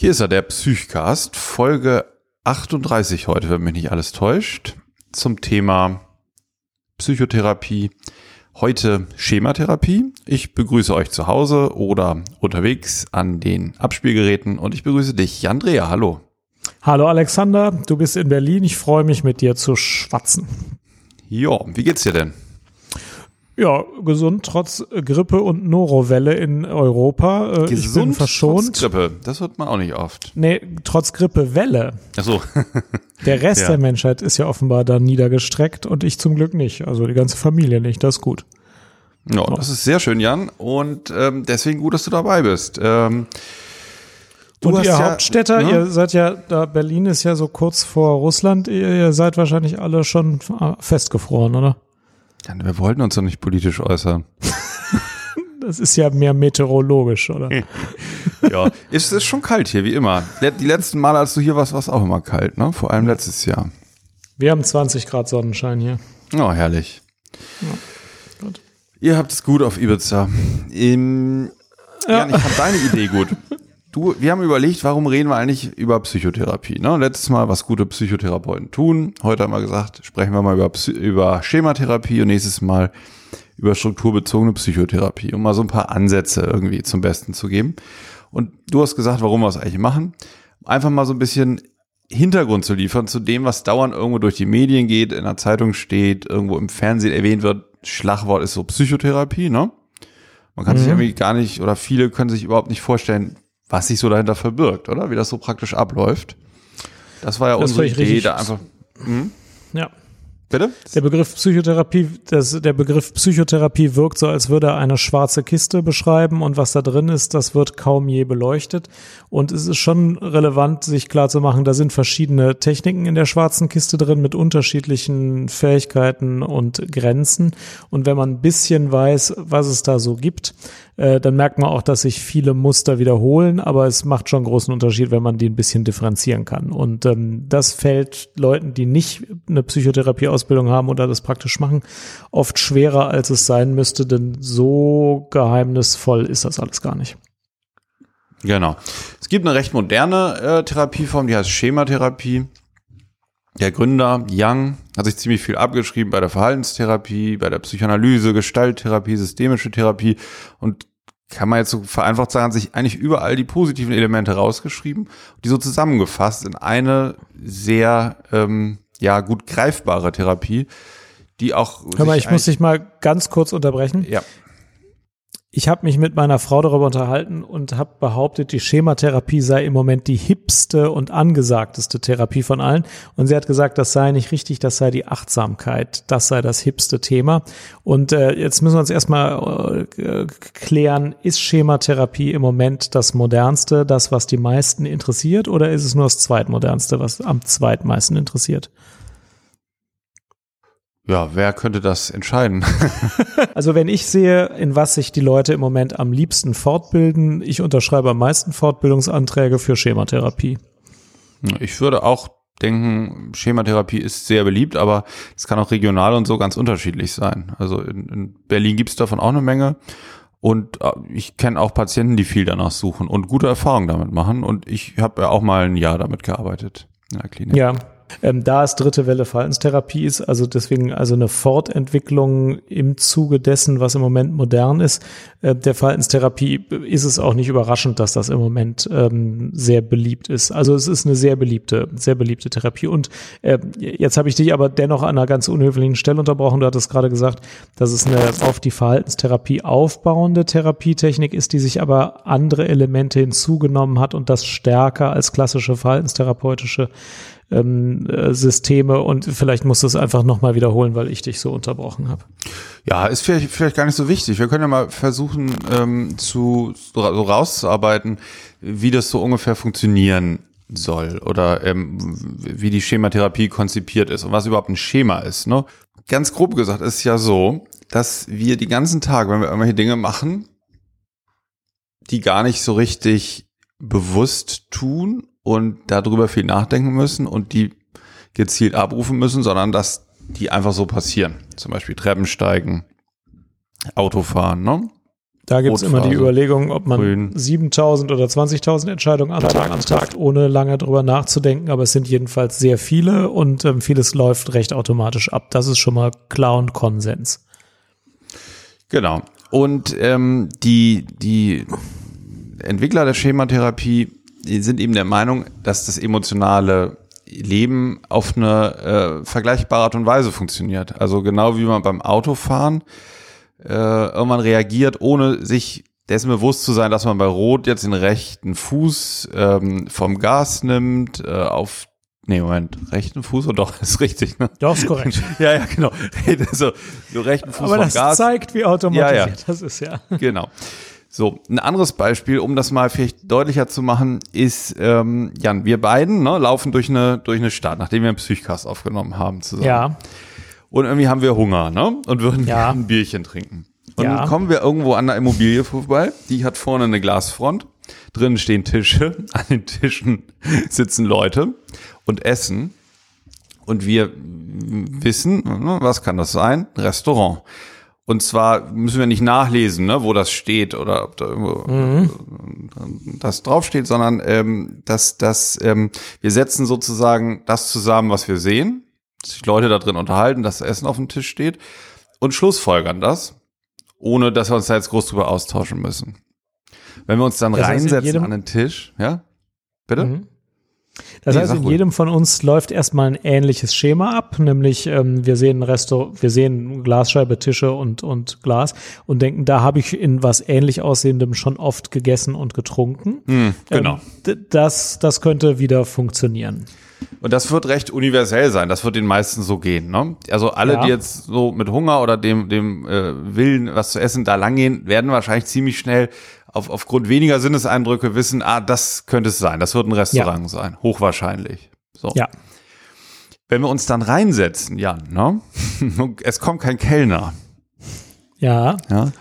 Hier ist er, der Psychcast, Folge 38 heute, wenn mich nicht alles täuscht, zum Thema Psychotherapie. Heute Schematherapie. Ich begrüße euch zu Hause oder unterwegs an den Abspielgeräten und ich begrüße dich, Andrea. Hallo. Hallo Alexander, du bist in Berlin. Ich freue mich mit dir zu schwatzen. Ja, wie geht's dir denn? Ja, gesund trotz Grippe und Norowelle in Europa. Äh, gesund verschont. Trotz Grippe, das hört man auch nicht oft. Nee, trotz Grippewelle. Ach so. der Rest ja. der Menschheit ist ja offenbar da niedergestreckt und ich zum Glück nicht. Also die ganze Familie nicht, das ist gut. Ja, oh. das ist sehr schön, Jan. Und ähm, deswegen gut, dass du dabei bist. Ähm, Du und ihr ja, Hauptstädter, ne? ihr seid ja, da Berlin ist ja so kurz vor Russland, ihr, ihr seid wahrscheinlich alle schon festgefroren, oder? Ja, wir wollten uns doch nicht politisch äußern. das ist ja mehr meteorologisch, oder? ja, es ist schon kalt hier, wie immer. Die letzten Male, als du hier warst, war es auch immer kalt, ne? Vor allem letztes Jahr. Wir haben 20 Grad Sonnenschein hier. Oh, herrlich. Ja, gut. Ihr habt es gut auf Ibiza. Im, ja. Jan, ich fand deine Idee gut. Du, wir haben überlegt, warum reden wir eigentlich über Psychotherapie? Ne? Letztes Mal, was gute Psychotherapeuten tun. Heute haben wir gesagt, sprechen wir mal über, über Schematherapie und nächstes Mal über strukturbezogene Psychotherapie, um mal so ein paar Ansätze irgendwie zum Besten zu geben. Und du hast gesagt, warum wir es eigentlich machen. Einfach mal so ein bisschen Hintergrund zu liefern zu dem, was dauernd irgendwo durch die Medien geht, in der Zeitung steht, irgendwo im Fernsehen erwähnt wird. Schlagwort ist so Psychotherapie, ne? Man kann mhm. sich irgendwie gar nicht, oder viele können sich überhaupt nicht vorstellen, was sich so dahinter verbirgt, oder? Wie das so praktisch abläuft. Das war ja das unsere Idee, da einfach. Hm? Ja. Bitte? Der Begriff Psychotherapie, das, der Begriff Psychotherapie wirkt so, als würde er eine schwarze Kiste beschreiben und was da drin ist, das wird kaum je beleuchtet. Und es ist schon relevant, sich klar zu machen, da sind verschiedene Techniken in der schwarzen Kiste drin mit unterschiedlichen Fähigkeiten und Grenzen. Und wenn man ein bisschen weiß, was es da so gibt, äh, dann merkt man auch, dass sich viele Muster wiederholen, aber es macht schon großen Unterschied, wenn man die ein bisschen differenzieren kann. Und ähm, das fällt Leuten, die nicht eine Psychotherapieausbildung haben oder das praktisch machen, oft schwerer, als es sein müsste, denn so geheimnisvoll ist das alles gar nicht. Genau. Es gibt eine recht moderne äh, Therapieform, die heißt Schematherapie. Der Gründer Young hat sich ziemlich viel abgeschrieben bei der Verhaltenstherapie, bei der Psychoanalyse, Gestalttherapie, systemische Therapie und kann man jetzt so vereinfacht sagen, sich eigentlich überall die positiven Elemente rausgeschrieben, die so zusammengefasst in eine sehr ähm, ja gut greifbare Therapie, die auch. Hör mal, ich muss dich mal ganz kurz unterbrechen. Ja ich habe mich mit meiner Frau darüber unterhalten und habe behauptet, die Schematherapie sei im Moment die hipste und angesagteste Therapie von allen. Und sie hat gesagt, das sei nicht richtig, das sei die Achtsamkeit, das sei das hipste Thema. Und äh, jetzt müssen wir uns erstmal äh, klären, ist Schematherapie im Moment das modernste, das, was die meisten interessiert, oder ist es nur das zweitmodernste, was am zweitmeisten interessiert? Ja, wer könnte das entscheiden? also wenn ich sehe, in was sich die Leute im Moment am liebsten fortbilden, ich unterschreibe am meisten Fortbildungsanträge für Schematherapie. Ich würde auch denken, Schematherapie ist sehr beliebt, aber es kann auch regional und so ganz unterschiedlich sein. Also in, in Berlin gibt es davon auch eine Menge. Und äh, ich kenne auch Patienten, die viel danach suchen und gute Erfahrungen damit machen. Und ich habe ja auch mal ein Jahr damit gearbeitet in der Klinik. Ja, ähm, da es dritte Welle Verhaltenstherapie ist, also deswegen also eine Fortentwicklung im Zuge dessen, was im Moment modern ist, äh, der Verhaltenstherapie ist es auch nicht überraschend, dass das im Moment ähm, sehr beliebt ist. Also es ist eine sehr beliebte, sehr beliebte Therapie. Und äh, jetzt habe ich dich aber dennoch an einer ganz unhöflichen Stelle unterbrochen. Du hattest gerade gesagt, dass es eine auf die Verhaltenstherapie aufbauende Therapietechnik ist, die sich aber andere Elemente hinzugenommen hat und das stärker als klassische verhaltenstherapeutische ähm, äh, Systeme und vielleicht musst du es einfach nochmal wiederholen, weil ich dich so unterbrochen habe. Ja, ist vielleicht, vielleicht gar nicht so wichtig. Wir können ja mal versuchen ähm, zu so rauszuarbeiten, wie das so ungefähr funktionieren soll oder ähm, wie die Schematherapie konzipiert ist und was überhaupt ein Schema ist. Ne? Ganz grob gesagt ist ja so, dass wir die ganzen Tage, wenn wir irgendwelche Dinge machen, die gar nicht so richtig bewusst tun und darüber viel nachdenken müssen und die gezielt abrufen müssen, sondern dass die einfach so passieren. Zum Beispiel Treppen steigen, Autofahren, ne? Da gibt es immer die Überlegung, ob man 7000 oder 20.000 Entscheidungen am Tag antragt, ohne lange drüber nachzudenken. Aber es sind jedenfalls sehr viele und ähm, vieles läuft recht automatisch ab. Das ist schon mal klar und Konsens. Genau. Und ähm, die, die Entwickler der Schematherapie sind eben der Meinung, dass das emotionale Leben auf eine äh, vergleichbare Art und Weise funktioniert. Also genau wie man beim Autofahren äh, irgendwann reagiert, ohne sich dessen bewusst zu sein, dass man bei Rot jetzt den rechten Fuß ähm, vom Gas nimmt, äh, auf Nee, Moment, rechten Fuß und doch, ist richtig, ne? Doch, ist korrekt. ja, ja, genau. Also, so rechten Fuß Aber vom das Gas. zeigt, wie automatisiert ja, ja. das ist, ja. Genau. So, ein anderes Beispiel, um das mal vielleicht deutlicher zu machen, ist, ähm, Jan, wir beiden ne, laufen durch eine, durch eine Stadt, nachdem wir einen Psychcast aufgenommen haben zusammen. Ja. Und irgendwie haben wir Hunger, ne? Und würden ja. ein Bierchen trinken. Und ja. dann kommen wir irgendwo an einer Immobilie vorbei, die hat vorne eine Glasfront, drinnen stehen Tische, an den Tischen sitzen Leute und essen. Und wir wissen, ne, was kann das sein? Restaurant. Und zwar müssen wir nicht nachlesen, ne, wo das steht oder ob da irgendwo mhm. das draufsteht, sondern ähm, dass, dass ähm, wir setzen sozusagen das zusammen, was wir sehen, dass sich Leute da drin unterhalten, dass Essen auf dem Tisch steht und schlussfolgern das, ohne dass wir uns da jetzt groß drüber austauschen müssen. Wenn wir uns dann das reinsetzen an den Tisch, ja, bitte? Mhm. Das nee, heißt, in jedem von uns läuft erstmal ein ähnliches Schema ab, nämlich ähm, wir sehen Resto, wir sehen Glasscheibe, Tische und, und Glas und denken, da habe ich in was ähnlich aussehendem schon oft gegessen und getrunken. Mm, genau. Ähm, das, das könnte wieder funktionieren. Und das wird recht universell sein. Das wird den meisten so gehen. Ne? Also alle, ja. die jetzt so mit Hunger oder dem, dem äh, Willen, was zu essen, da langgehen, werden wahrscheinlich ziemlich schnell auf, aufgrund weniger Sinneseindrücke wissen, ah, das könnte es sein. Das wird ein Restaurant ja. sein. Hochwahrscheinlich. So. Ja. Wenn wir uns dann reinsetzen, Jan, ne? es kommt kein Kellner. Ja. Ja.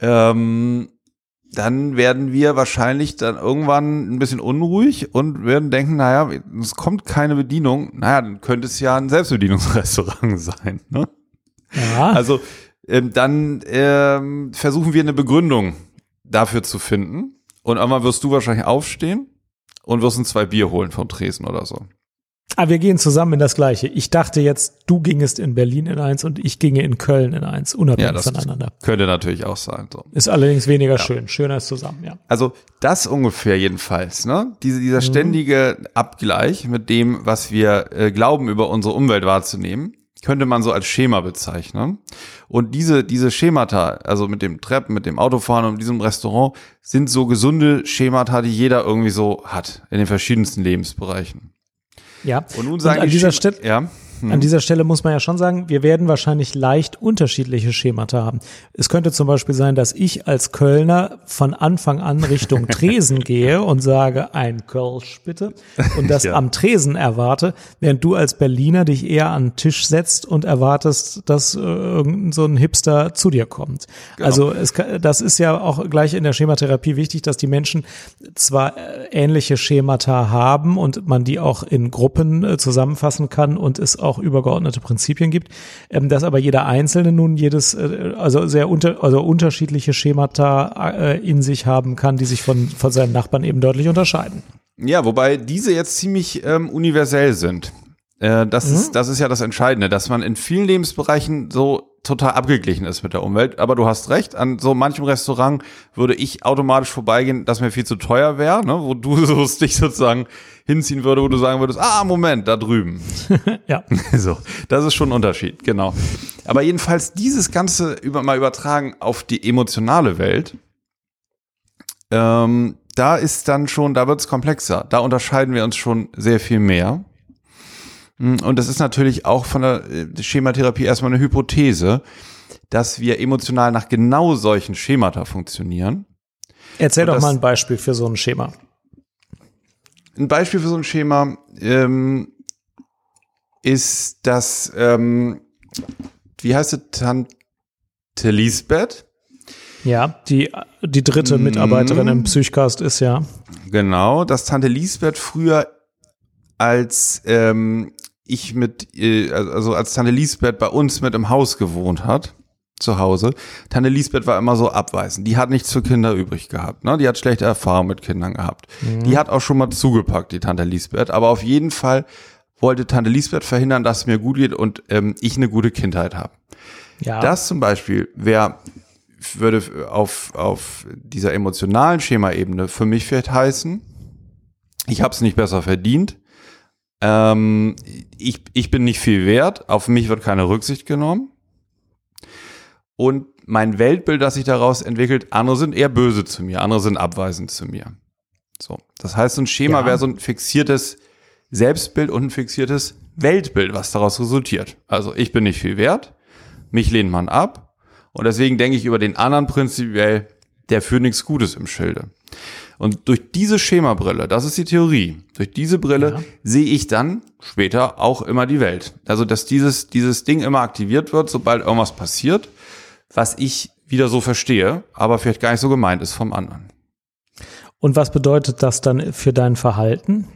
Ähm, dann werden wir wahrscheinlich dann irgendwann ein bisschen unruhig und werden denken, naja, es kommt keine Bedienung. Naja, dann könnte es ja ein Selbstbedienungsrestaurant sein. Ne? Ja. Also ähm, dann ähm, versuchen wir eine Begründung dafür zu finden. Und einmal wirst du wahrscheinlich aufstehen und wirst ein zwei Bier holen vom Tresen oder so. Ah, wir gehen zusammen in das Gleiche. Ich dachte jetzt, du gingest in Berlin in eins und ich ginge in Köln in eins, unabhängig ja, das voneinander. Könnte natürlich auch sein. So. Ist allerdings weniger ja. schön. Schöner ist zusammen, ja. Also das ungefähr jedenfalls, ne? Diese, dieser mhm. ständige Abgleich mit dem, was wir äh, glauben, über unsere Umwelt wahrzunehmen, könnte man so als Schema bezeichnen. Und diese, diese Schemata, also mit dem Treppen, mit dem Autofahren und diesem Restaurant, sind so gesunde Schemata, die jeder irgendwie so hat in den verschiedensten Lebensbereichen. Ja. Und nun sagen und an die dieser Stelle, ja. An mhm. dieser Stelle muss man ja schon sagen, wir werden wahrscheinlich leicht unterschiedliche Schemata haben. Es könnte zum Beispiel sein, dass ich als Kölner von Anfang an Richtung Tresen gehe und sage, ein Kölsch bitte, und das ja. am Tresen erwarte, während du als Berliner dich eher an den Tisch setzt und erwartest, dass äh, irgend so ein Hipster zu dir kommt. Genau. Also es, das ist ja auch gleich in der Schematherapie wichtig, dass die Menschen zwar äh, ähnliche Schemata haben und man die auch in Gruppen äh, zusammenfassen kann und es auch auch übergeordnete Prinzipien gibt, ähm, dass aber jeder Einzelne nun jedes, äh, also sehr unter, also unterschiedliche Schemata äh, in sich haben kann, die sich von, von seinen Nachbarn eben deutlich unterscheiden. Ja, wobei diese jetzt ziemlich ähm, universell sind. Äh, das, mhm. ist, das ist ja das Entscheidende, dass man in vielen Lebensbereichen so total abgeglichen ist mit der Umwelt. Aber du hast recht, an so manchem Restaurant würde ich automatisch vorbeigehen, dass mir viel zu teuer wäre, ne? wo du so dich sozusagen hinziehen würde, wo du sagen würdest, ah, Moment, da drüben. ja. So, das ist schon ein Unterschied, genau. Aber jedenfalls dieses Ganze über, mal übertragen auf die emotionale Welt, ähm, da ist dann schon, da wird es komplexer. Da unterscheiden wir uns schon sehr viel mehr. Hm, und das ist natürlich auch von der äh, Schematherapie erstmal eine Hypothese, dass wir emotional nach genau solchen Schemata funktionieren. Erzähl doch mal ein Beispiel für so ein Schema. Ein Beispiel für so ein Schema ähm, ist das, ähm, wie heißt es, Tante Lisbeth? Ja, die, die dritte mhm. Mitarbeiterin im Psychcast ist ja. Genau, dass Tante Lisbeth früher als ähm, ich mit, äh, also als Tante Lisbeth bei uns mit im Haus gewohnt hat, zu Hause. Tante Lisbeth war immer so abweisend. Die hat nichts für Kinder übrig gehabt. Ne? Die hat schlechte Erfahrungen mit Kindern gehabt. Mhm. Die hat auch schon mal zugepackt, die Tante Lisbeth. Aber auf jeden Fall wollte Tante Lisbeth verhindern, dass es mir gut geht und ähm, ich eine gute Kindheit habe. Ja. Das zum Beispiel wäre würde auf, auf dieser emotionalen Schema-Ebene für mich vielleicht heißen, ich habe es nicht besser verdient, ähm, ich, ich bin nicht viel wert, auf mich wird keine Rücksicht genommen und mein Weltbild, das sich daraus entwickelt, andere sind eher böse zu mir, andere sind abweisend zu mir. So, das heißt, so ein Schema ja. wäre so ein fixiertes Selbstbild und ein fixiertes Weltbild, was daraus resultiert. Also ich bin nicht viel wert, mich lehnt man ab und deswegen denke ich über den anderen prinzipiell, der führt nichts Gutes im Schilde. Und durch diese Schemabrille, das ist die Theorie, durch diese Brille ja. sehe ich dann später auch immer die Welt. Also, dass dieses, dieses Ding immer aktiviert wird, sobald irgendwas passiert, was ich wieder so verstehe, aber vielleicht gar nicht so gemeint ist vom anderen. Und was bedeutet das dann für dein Verhalten?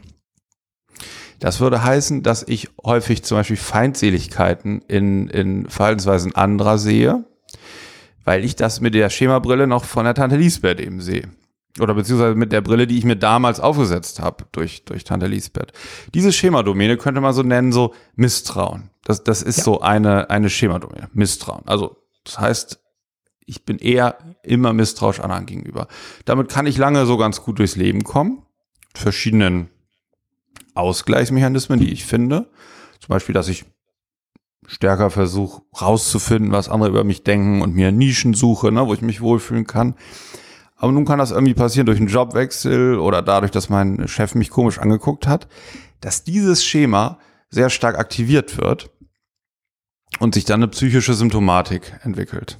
Das würde heißen, dass ich häufig zum Beispiel Feindseligkeiten in, in Verhaltensweisen anderer sehe, weil ich das mit der Schemabrille noch von der Tante Lisbeth eben sehe. Oder beziehungsweise mit der Brille, die ich mir damals aufgesetzt habe durch, durch Tante Lisbeth. Diese Schemadomäne könnte man so nennen, so Misstrauen. Das, das ist ja. so eine, eine Schemadomäne. Misstrauen. Also, das heißt, ich bin eher immer misstrauisch anderen gegenüber. Damit kann ich lange so ganz gut durchs Leben kommen. Verschiedenen Ausgleichsmechanismen, die ich finde. Zum Beispiel, dass ich stärker versuche rauszufinden, was andere über mich denken und mir Nischen suche, ne, wo ich mich wohlfühlen kann. Aber nun kann das irgendwie passieren durch einen Jobwechsel oder dadurch, dass mein Chef mich komisch angeguckt hat, dass dieses Schema sehr stark aktiviert wird und sich dann eine psychische Symptomatik entwickelt.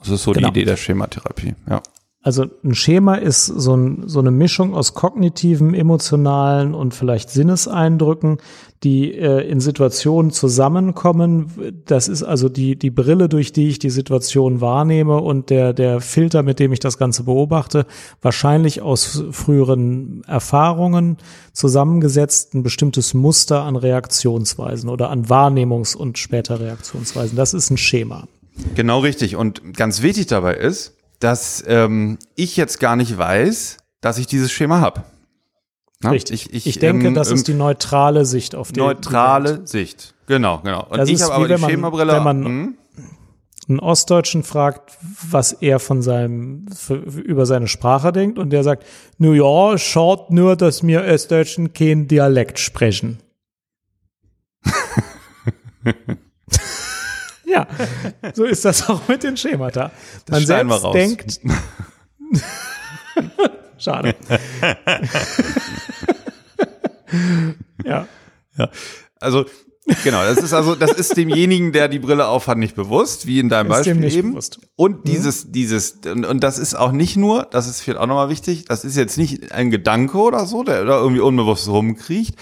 Das ist so genau. die Idee der Schematherapie, ja. Also ein Schema ist so, ein, so eine Mischung aus kognitiven, emotionalen und vielleicht Sinneseindrücken, die äh, in Situationen zusammenkommen. Das ist also die, die Brille, durch die ich die Situation wahrnehme und der, der Filter, mit dem ich das Ganze beobachte, wahrscheinlich aus früheren Erfahrungen zusammengesetzt ein bestimmtes Muster an Reaktionsweisen oder an Wahrnehmungs- und später Reaktionsweisen. Das ist ein Schema. Genau richtig. Und ganz wichtig dabei ist, dass ähm, ich jetzt gar nicht weiß, dass ich dieses Schema habe. Richtig. Ich, ich, ich denke, ähm, das ist die neutrale Sicht auf die Neutrale die Sicht. Genau, genau. Und das ich habe aber die man, Schemabrille. Wenn man hm? einen Ostdeutschen fragt, was er von seinem für, über seine Sprache denkt, und der sagt, New ja, schaut nur, dass wir Ostdeutschen kein Dialekt sprechen. Ja, so ist das auch mit den Schemata. Man selbst denkt. Schade. ja. Ja. Also, genau, das ist also, das ist demjenigen, der die Brille aufhat, nicht bewusst, wie in deinem ist Beispiel eben. Bewusst. Und mhm. dieses, mhm. dieses, und, und das ist auch nicht nur, das ist vielleicht auch nochmal wichtig, das ist jetzt nicht ein Gedanke oder so, der da irgendwie unbewusst rumkriecht,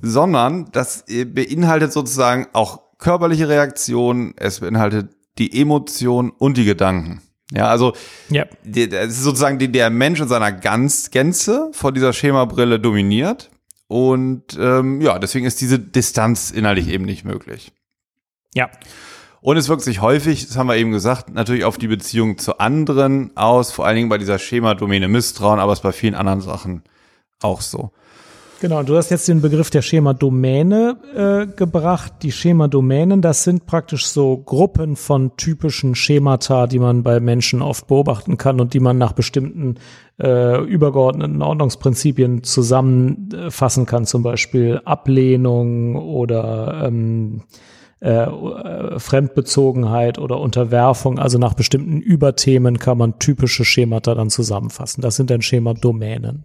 sondern das beinhaltet sozusagen auch körperliche Reaktion, es beinhaltet die Emotion und die Gedanken. Ja, also ja. es ist sozusagen die, der Mensch in seiner ganz Gänze vor dieser Schemabrille dominiert. Und ähm, ja, deswegen ist diese Distanz innerlich eben nicht möglich. Ja. Und es wirkt sich häufig, das haben wir eben gesagt, natürlich auf die Beziehung zu anderen aus, vor allen Dingen bei dieser Schemadomäne Misstrauen, aber es ist bei vielen anderen Sachen auch so. Genau, du hast jetzt den Begriff der Schema-Domäne äh, gebracht. Die Schema-Domänen, das sind praktisch so Gruppen von typischen Schemata, die man bei Menschen oft beobachten kann und die man nach bestimmten äh, übergeordneten Ordnungsprinzipien zusammenfassen kann, zum Beispiel Ablehnung oder ähm, äh, Fremdbezogenheit oder Unterwerfung. Also nach bestimmten Überthemen kann man typische Schemata dann zusammenfassen. Das sind dann Schema-Domänen.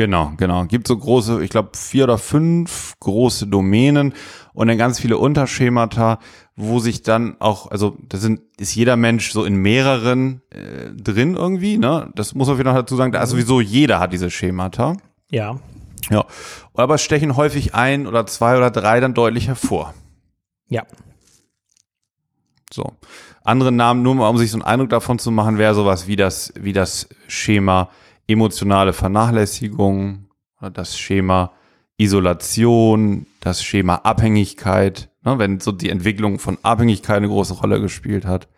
Genau, genau. Gibt so große, ich glaube, vier oder fünf große Domänen und dann ganz viele Unterschemata, wo sich dann auch, also da sind, ist jeder Mensch so in mehreren äh, drin irgendwie, ne? Das muss man vielleicht noch dazu sagen, da ist sowieso jeder hat diese Schemata. Ja. Ja. Aber es stechen häufig ein oder zwei oder drei dann deutlich hervor. Ja. So. Andere Namen, nur mal um sich so einen Eindruck davon zu machen, wäre sowas wie das, wie das Schema emotionale Vernachlässigung, das Schema Isolation, das Schema Abhängigkeit, ne, wenn so die Entwicklung von Abhängigkeit eine große Rolle gespielt hat.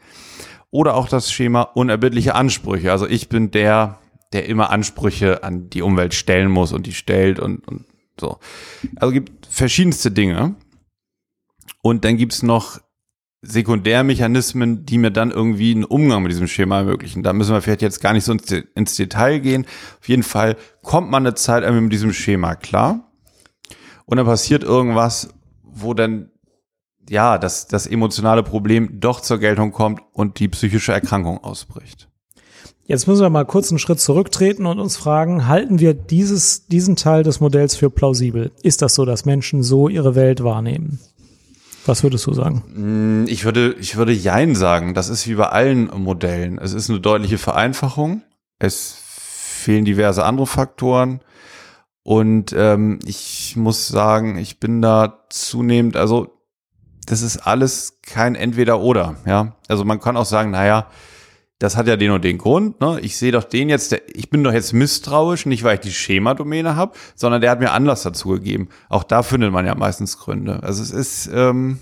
oder auch das Schema unerbittliche Ansprüche. Also ich bin der, der immer Ansprüche an die Umwelt stellen muss und die stellt und, und so. Also gibt verschiedenste Dinge. Und dann gibt's noch Sekundärmechanismen, die mir dann irgendwie einen Umgang mit diesem Schema ermöglichen. Da müssen wir vielleicht jetzt gar nicht so ins, Detail gehen. Auf jeden Fall kommt man eine Zeit mit diesem Schema klar. Und dann passiert irgendwas, wo dann ja, das, das emotionale Problem doch zur Geltung kommt und die psychische Erkrankung ausbricht. Jetzt müssen wir mal kurz einen Schritt zurücktreten und uns fragen, halten wir dieses, diesen Teil des Modells für plausibel? Ist das so, dass Menschen so ihre Welt wahrnehmen? Was würdest du sagen? Mm, ich würde, ich würde Jein sagen. Das ist wie bei allen Modellen. Es ist eine deutliche Vereinfachung. Es fehlen diverse andere Faktoren. Und ähm, ich muss sagen, ich bin da zunehmend, also das ist alles kein Entweder-Oder. Ja, also man kann auch sagen, naja, das hat ja den und den Grund. Ne? Ich sehe doch den jetzt, der, ich bin doch jetzt misstrauisch, nicht weil ich die Schema-Domäne habe, sondern der hat mir Anlass dazu gegeben. Auch da findet man ja meistens Gründe. Also es ist, ähm,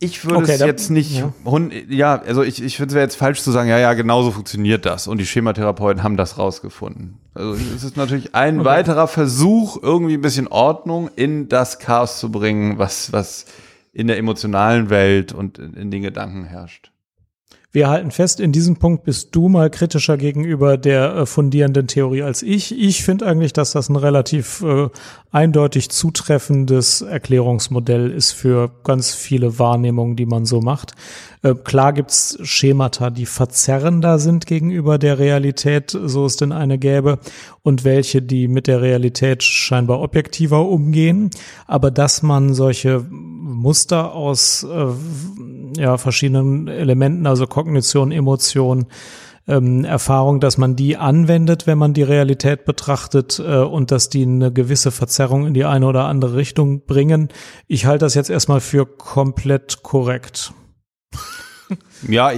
ich würde okay, es jetzt nicht, ja, ja also ich, ich finde es jetzt falsch zu sagen, ja, ja, genauso funktioniert das und die Schematherapeuten haben das rausgefunden. Also es ist natürlich ein okay. weiterer Versuch, irgendwie ein bisschen Ordnung in das Chaos zu bringen, was, was in der emotionalen Welt und in, den Gedanken herrscht. Wir halten fest, in diesem Punkt bist du mal kritischer gegenüber der äh, fundierenden Theorie als ich. Ich finde eigentlich, dass das ein relativ äh, eindeutig zutreffendes Erklärungsmodell ist für ganz viele Wahrnehmungen, die man so macht. Äh, klar gibt's Schemata, die verzerrender sind gegenüber der Realität, so es denn eine gäbe, und welche, die mit der Realität scheinbar objektiver umgehen. Aber dass man solche Muster aus äh, ja, verschiedenen Elementen, also Kognition, Emotion, ähm, Erfahrung, dass man die anwendet, wenn man die Realität betrachtet äh, und dass die eine gewisse Verzerrung in die eine oder andere Richtung bringen. Ich halte das jetzt erstmal für komplett korrekt. Ja,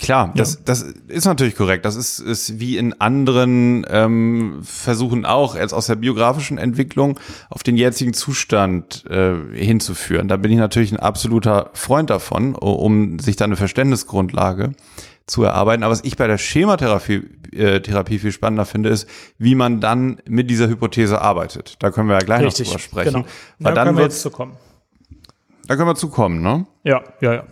klar, das, ja. das ist natürlich korrekt. Das ist, ist wie in anderen ähm, Versuchen auch, jetzt aus der biografischen Entwicklung auf den jetzigen Zustand äh, hinzuführen. Da bin ich natürlich ein absoluter Freund davon, um sich da eine Verständnisgrundlage zu erarbeiten. Aber was ich bei der Schematherapie äh, Therapie viel spannender finde, ist, wie man dann mit dieser Hypothese arbeitet. Da können wir ja gleich Richtig, noch drüber sprechen. Genau. Weil da dann können wir jetzt zu kommen. Da können wir zu kommen, ne? Ja, ja, ja.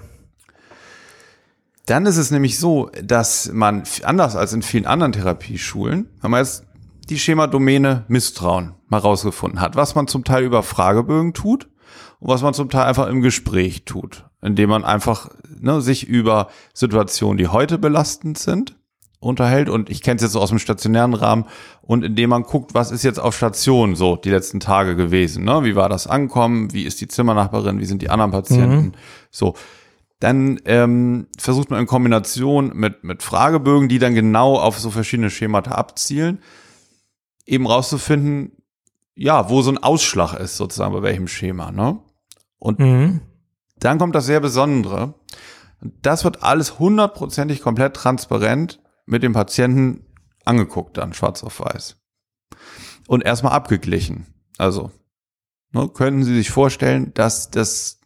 Dann ist es nämlich so, dass man anders als in vielen anderen Therapieschulen, wenn man jetzt die Schemadomäne Misstrauen mal rausgefunden hat, was man zum Teil über Fragebögen tut und was man zum Teil einfach im Gespräch tut, indem man einfach ne, sich über Situationen, die heute belastend sind, unterhält und ich kenne es jetzt so aus dem stationären Rahmen und indem man guckt, was ist jetzt auf Station so die letzten Tage gewesen, ne? Wie war das Ankommen? Wie ist die Zimmernachbarin? Wie sind die anderen Patienten? Mhm. So, dann ähm, versucht man in Kombination mit, mit Fragebögen, die dann genau auf so verschiedene Schemata abzielen, eben rauszufinden, ja, wo so ein Ausschlag ist, sozusagen, bei welchem Schema, ne? Und mhm. dann kommt das sehr Besondere. Das wird alles hundertprozentig komplett transparent mit dem Patienten angeguckt, dann schwarz auf weiß. Und erstmal abgeglichen. Also, ne, können Sie sich vorstellen, dass das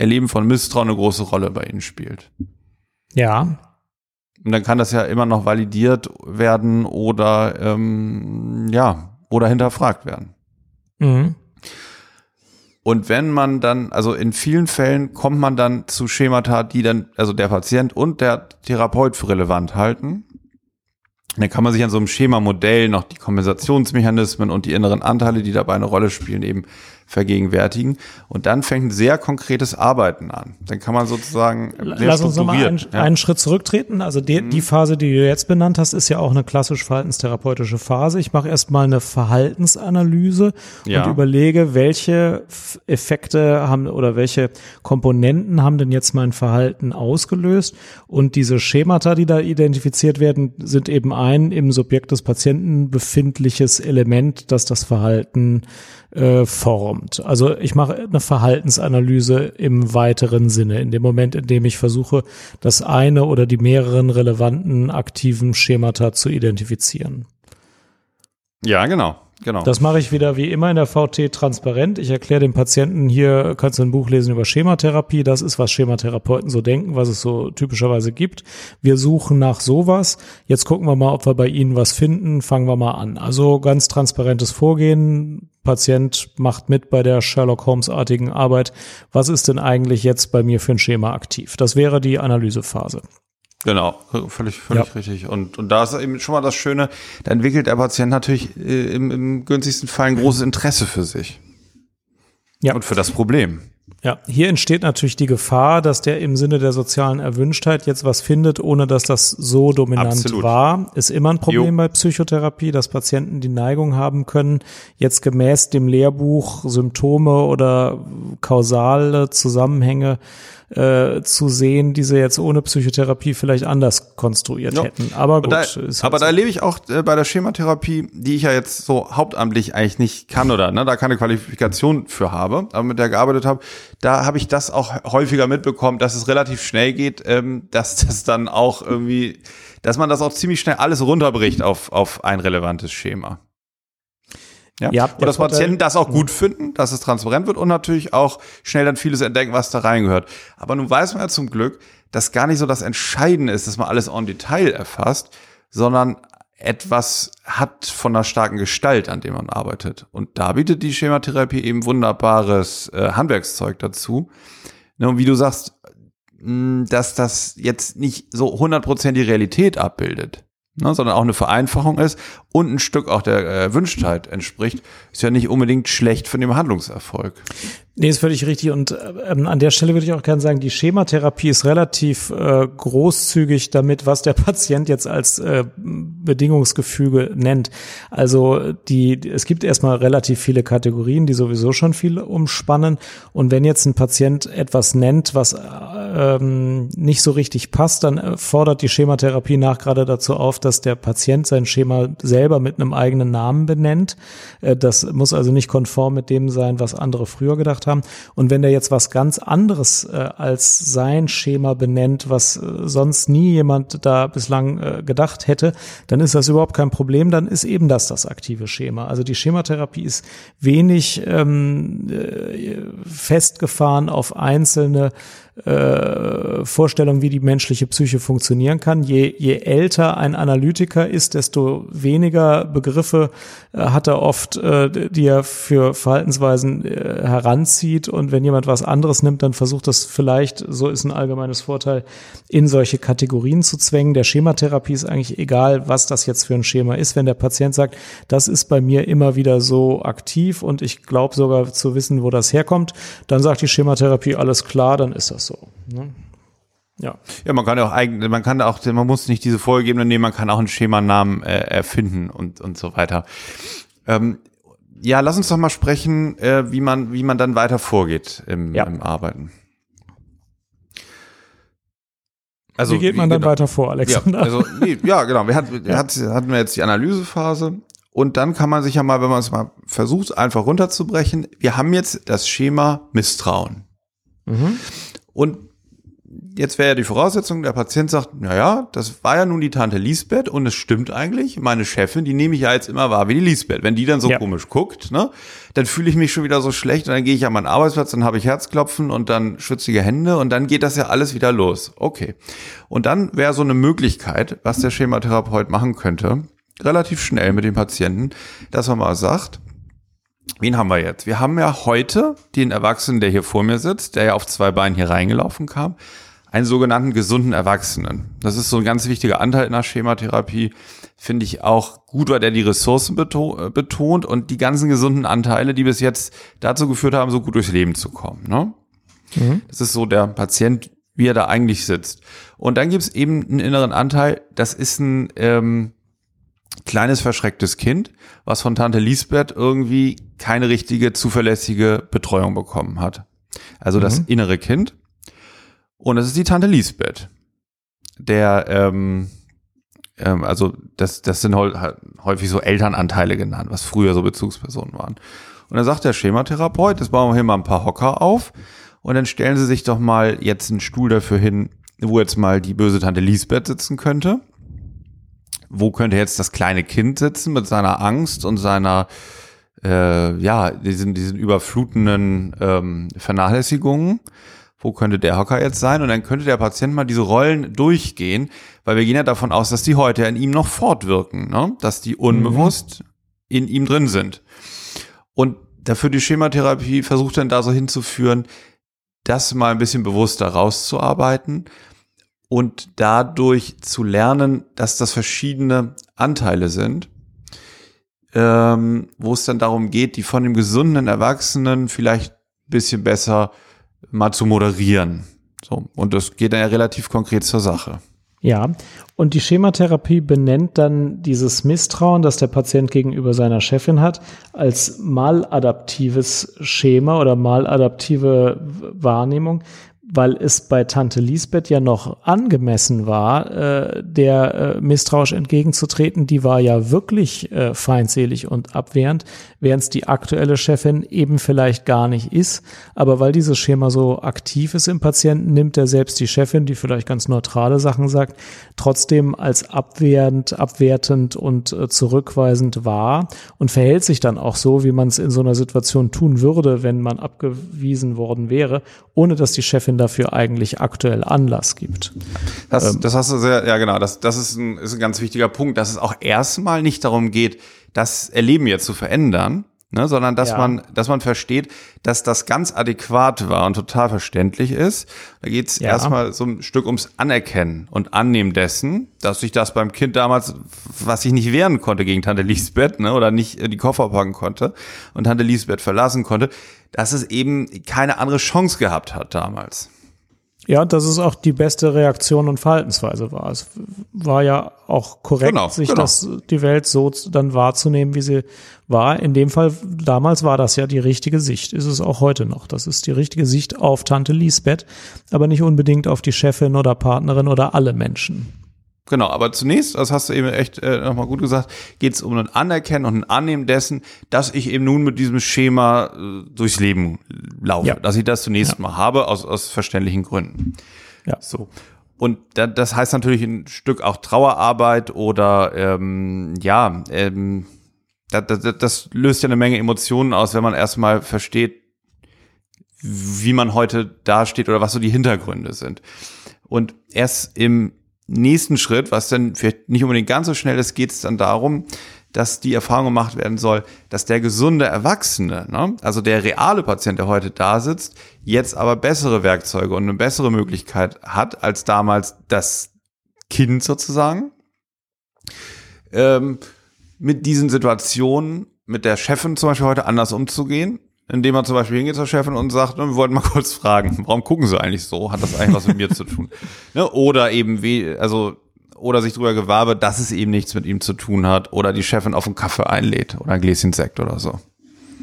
Erleben von Misstrauen eine große Rolle bei ihnen spielt. Ja. Und dann kann das ja immer noch validiert werden oder ähm, ja, oder hinterfragt werden. Mhm. Und wenn man dann, also in vielen Fällen kommt man dann zu Schemata, die dann, also der Patient und der Therapeut für relevant halten. Dann kann man sich an so einem Schemamodell noch die Kompensationsmechanismen und die inneren Anteile, die dabei eine Rolle spielen, eben vergegenwärtigen. Und dann fängt ein sehr konkretes Arbeiten an. Dann kann man sozusagen. Lass uns nochmal einen, ja. einen Schritt zurücktreten. Also die, mhm. die Phase, die du jetzt benannt hast, ist ja auch eine klassisch verhaltenstherapeutische Phase. Ich mache erstmal eine Verhaltensanalyse ja. und überlege, welche Effekte haben oder welche Komponenten haben denn jetzt mein Verhalten ausgelöst. Und diese Schemata, die da identifiziert werden, sind eben ein im Subjekt des Patienten befindliches Element, das das Verhalten äh, formt. Also ich mache eine Verhaltensanalyse im weiteren Sinne, in dem Moment, in dem ich versuche, das eine oder die mehreren relevanten aktiven Schemata zu identifizieren. Ja, genau. Genau. Das mache ich wieder wie immer in der VT transparent. Ich erkläre dem Patienten hier, kannst du ein Buch lesen über Schematherapie. Das ist, was Schematherapeuten so denken, was es so typischerweise gibt. Wir suchen nach sowas. Jetzt gucken wir mal, ob wir bei Ihnen was finden. Fangen wir mal an. Also ganz transparentes Vorgehen. Patient macht mit bei der Sherlock Holmes-artigen Arbeit. Was ist denn eigentlich jetzt bei mir für ein Schema aktiv? Das wäre die Analysephase. Genau, völlig, völlig ja. richtig. Und, und da ist eben schon mal das Schöne, da entwickelt der Patient natürlich äh, im, im günstigsten Fall ein großes Interesse für sich. Ja. Und für das Problem. Ja, hier entsteht natürlich die Gefahr, dass der im Sinne der sozialen Erwünschtheit jetzt was findet, ohne dass das so dominant Absolut. war. Ist immer ein Problem jo. bei Psychotherapie, dass Patienten die Neigung haben können, jetzt gemäß dem Lehrbuch Symptome oder kausale Zusammenhänge äh, zu sehen, die sie jetzt ohne Psychotherapie vielleicht anders konstruiert ja. hätten. Aber gut. Da, halt aber so. da erlebe ich auch äh, bei der Schematherapie, die ich ja jetzt so hauptamtlich eigentlich nicht kann oder ne, da keine Qualifikation für habe, aber mit der gearbeitet habe, da habe ich das auch häufiger mitbekommen, dass es relativ schnell geht, ähm, dass das dann auch irgendwie, dass man das auch ziemlich schnell alles runterbricht auf, auf ein relevantes Schema. Ja, ja und dass Patienten das auch gut finden, dass es transparent wird und natürlich auch schnell dann vieles entdecken, was da reingehört. Aber nun weiß man ja zum Glück, dass gar nicht so das Entscheidende ist, dass man alles en Detail erfasst, sondern etwas hat von einer starken Gestalt, an dem man arbeitet. Und da bietet die Schematherapie eben wunderbares äh, Handwerkszeug dazu. Ne, und wie du sagst, mh, dass das jetzt nicht so 100% die Realität abbildet ne, sondern auch eine Vereinfachung ist und ein Stück auch der äh, Wünschtheit entspricht, ist ja nicht unbedingt schlecht für den Handlungserfolg. Nee, ist völlig richtig. Und ähm, an der Stelle würde ich auch gerne sagen, die Schematherapie ist relativ äh, großzügig damit, was der Patient jetzt als äh, Bedingungsgefüge nennt. Also die, es gibt erstmal relativ viele Kategorien, die sowieso schon viel umspannen. Und wenn jetzt ein Patient etwas nennt, was ähm, nicht so richtig passt, dann äh, fordert die Schematherapie nach gerade dazu auf, dass der Patient sein Schema selber mit einem eigenen Namen benennt. Äh, das muss also nicht konform mit dem sein, was andere früher gedacht haben. Und wenn der jetzt was ganz anderes äh, als sein Schema benennt, was äh, sonst nie jemand da bislang äh, gedacht hätte, dann ist das überhaupt kein Problem. Dann ist eben das das aktive Schema. Also die Schematherapie ist wenig ähm, äh, festgefahren auf einzelne äh, Vorstellung, wie die menschliche Psyche funktionieren kann. Je, je älter ein Analytiker ist, desto weniger Begriffe äh, hat er oft, äh, die er für Verhaltensweisen äh, heranzieht. Und wenn jemand was anderes nimmt, dann versucht das vielleicht, so ist ein allgemeines Vorteil, in solche Kategorien zu zwängen. Der Schematherapie ist eigentlich egal, was das jetzt für ein Schema ist. Wenn der Patient sagt, das ist bei mir immer wieder so aktiv und ich glaube sogar zu wissen, wo das herkommt, dann sagt die Schematherapie, alles klar, dann ist das so. Ne? Ja. Ja, man kann ja auch eigentlich, man kann auch, man muss nicht diese vorgegebenen nehmen, man kann auch einen Schemanamen äh, erfinden und, und so weiter. Ähm, ja, lass uns doch mal sprechen, äh, wie man, wie man dann weiter vorgeht im, ja. im Arbeiten. Also, wie geht man wie, dann genau, weiter vor, Alexander? Ja, also, nee, ja genau. Wir hatten, ja. hatten wir jetzt die Analysephase und dann kann man sich ja mal, wenn man es mal versucht, einfach runterzubrechen. Wir haben jetzt das Schema Misstrauen. Mhm. Und jetzt wäre ja die Voraussetzung, der Patient sagt, na ja, das war ja nun die Tante Lisbeth und es stimmt eigentlich. Meine Chefin, die nehme ich ja jetzt immer wahr wie die Lisbeth. Wenn die dann so ja. komisch guckt, ne, dann fühle ich mich schon wieder so schlecht und dann gehe ich an meinen Arbeitsplatz, dann habe ich Herzklopfen und dann schwitzige Hände und dann geht das ja alles wieder los. Okay. Und dann wäre so eine Möglichkeit, was der Schematherapeut machen könnte, relativ schnell mit dem Patienten, dass man mal sagt, Wen haben wir jetzt? Wir haben ja heute den Erwachsenen, der hier vor mir sitzt, der ja auf zwei Beinen hier reingelaufen kam, einen sogenannten gesunden Erwachsenen. Das ist so ein ganz wichtiger Anteil in der Schematherapie. Finde ich auch gut, weil der die Ressourcen äh, betont und die ganzen gesunden Anteile, die bis jetzt dazu geführt haben, so gut durchs Leben zu kommen. Ne? Mhm. Das ist so der Patient, wie er da eigentlich sitzt. Und dann gibt es eben einen inneren Anteil, das ist ein ähm, kleines verschrecktes Kind, was von Tante Lisbeth irgendwie keine richtige zuverlässige Betreuung bekommen hat. Also mhm. das innere Kind. Und es ist die Tante Lisbeth, der, ähm, ähm, also das, das sind häufig so Elternanteile genannt, was früher so Bezugspersonen waren. Und dann sagt der Schematherapeut, jetzt bauen wir hier mal ein paar Hocker auf und dann stellen Sie sich doch mal jetzt einen Stuhl dafür hin, wo jetzt mal die böse Tante Lisbeth sitzen könnte wo könnte jetzt das kleine Kind sitzen mit seiner Angst und seiner äh, ja, diesen, diesen überflutenden ähm, Vernachlässigungen. Wo könnte der Hocker jetzt sein? Und dann könnte der Patient mal diese Rollen durchgehen, weil wir gehen ja davon aus, dass die heute in ihm noch fortwirken, ne? dass die unbewusst mhm. in ihm drin sind. Und dafür die Schematherapie versucht dann da so hinzuführen, das mal ein bisschen bewusster rauszuarbeiten und dadurch zu lernen, dass das verschiedene Anteile sind ähm, wo es dann darum geht, die von dem gesunden Erwachsenen vielleicht ein bisschen besser mal zu moderieren. So, und das geht dann ja relativ konkret zur Sache. Ja, und die Schematherapie benennt dann dieses Misstrauen, das der Patient gegenüber seiner Chefin hat, als maladaptives Schema oder maladaptive Wahrnehmung, weil es bei Tante Lisbeth ja noch angemessen war, äh, der äh, misstrauisch entgegenzutreten. Die war ja wirklich äh, feindselig und abwehrend, während es die aktuelle Chefin eben vielleicht gar nicht ist. Aber weil dieses Schema so aktiv ist im Patienten, nimmt er selbst die Chefin, die vielleicht ganz neutrale Sachen sagt, trotzdem als abwehrend, abwertend und äh, zurückweisend wahr und verhält sich dann auch so, wie man es in so einer Situation tun würde, wenn man abgewiesen worden wäre, ohne dass die Chefin dafür eigentlich aktuell Anlass gibt. Das, ähm, das hast du sehr, ja genau, das, das ist ein, ist ein ganz wichtiger Punkt, dass es auch erstmal nicht darum geht, das Erleben jetzt zu verändern, ne, sondern dass ja. man, dass man versteht, dass das ganz adäquat war und total verständlich ist. Da geht es ja. erstmal so ein Stück ums Anerkennen und Annehmen dessen, dass sich das beim Kind damals, was ich nicht wehren konnte gegen Tante Lisbeth, ne, oder nicht die Koffer packen konnte und Tante Lisbeth verlassen konnte, dass es eben keine andere Chance gehabt hat damals. Ja, dass es auch die beste Reaktion und Verhaltensweise war. Es war ja auch korrekt, genau, sich genau. das, die Welt so dann wahrzunehmen, wie sie war. In dem Fall, damals war das ja die richtige Sicht. Ist es auch heute noch. Das ist die richtige Sicht auf Tante Lisbeth, aber nicht unbedingt auf die Chefin oder Partnerin oder alle Menschen. Genau, aber zunächst, das hast du eben echt äh, nochmal gut gesagt, geht es um ein Anerkennen und ein Annehmen dessen, dass ich eben nun mit diesem Schema äh, durchs Leben laufe, ja. dass ich das zunächst ja. mal habe, aus, aus verständlichen Gründen. Ja. So. Und da, das heißt natürlich ein Stück auch Trauerarbeit oder ähm, ja, ähm, das, das, das löst ja eine Menge Emotionen aus, wenn man erstmal versteht, wie man heute dasteht oder was so die Hintergründe sind. Und erst im nächsten Schritt, was dann vielleicht nicht unbedingt ganz so schnell ist, geht es dann darum, dass die Erfahrung gemacht werden soll, dass der gesunde Erwachsene, ne, also der reale Patient, der heute da sitzt, jetzt aber bessere Werkzeuge und eine bessere Möglichkeit hat als damals das Kind sozusagen, ähm, mit diesen Situationen mit der Chefin zum Beispiel heute anders umzugehen indem man zum Beispiel hingeht zur Chefin und sagt, wir wollten mal kurz fragen, warum gucken Sie eigentlich so? Hat das eigentlich was mit mir zu tun? Ne? Oder eben wie, also oder sich drüber gewabe, dass es eben nichts mit ihm zu tun hat oder die Chefin auf einen Kaffee einlädt oder ein Gläschen Sekt oder so.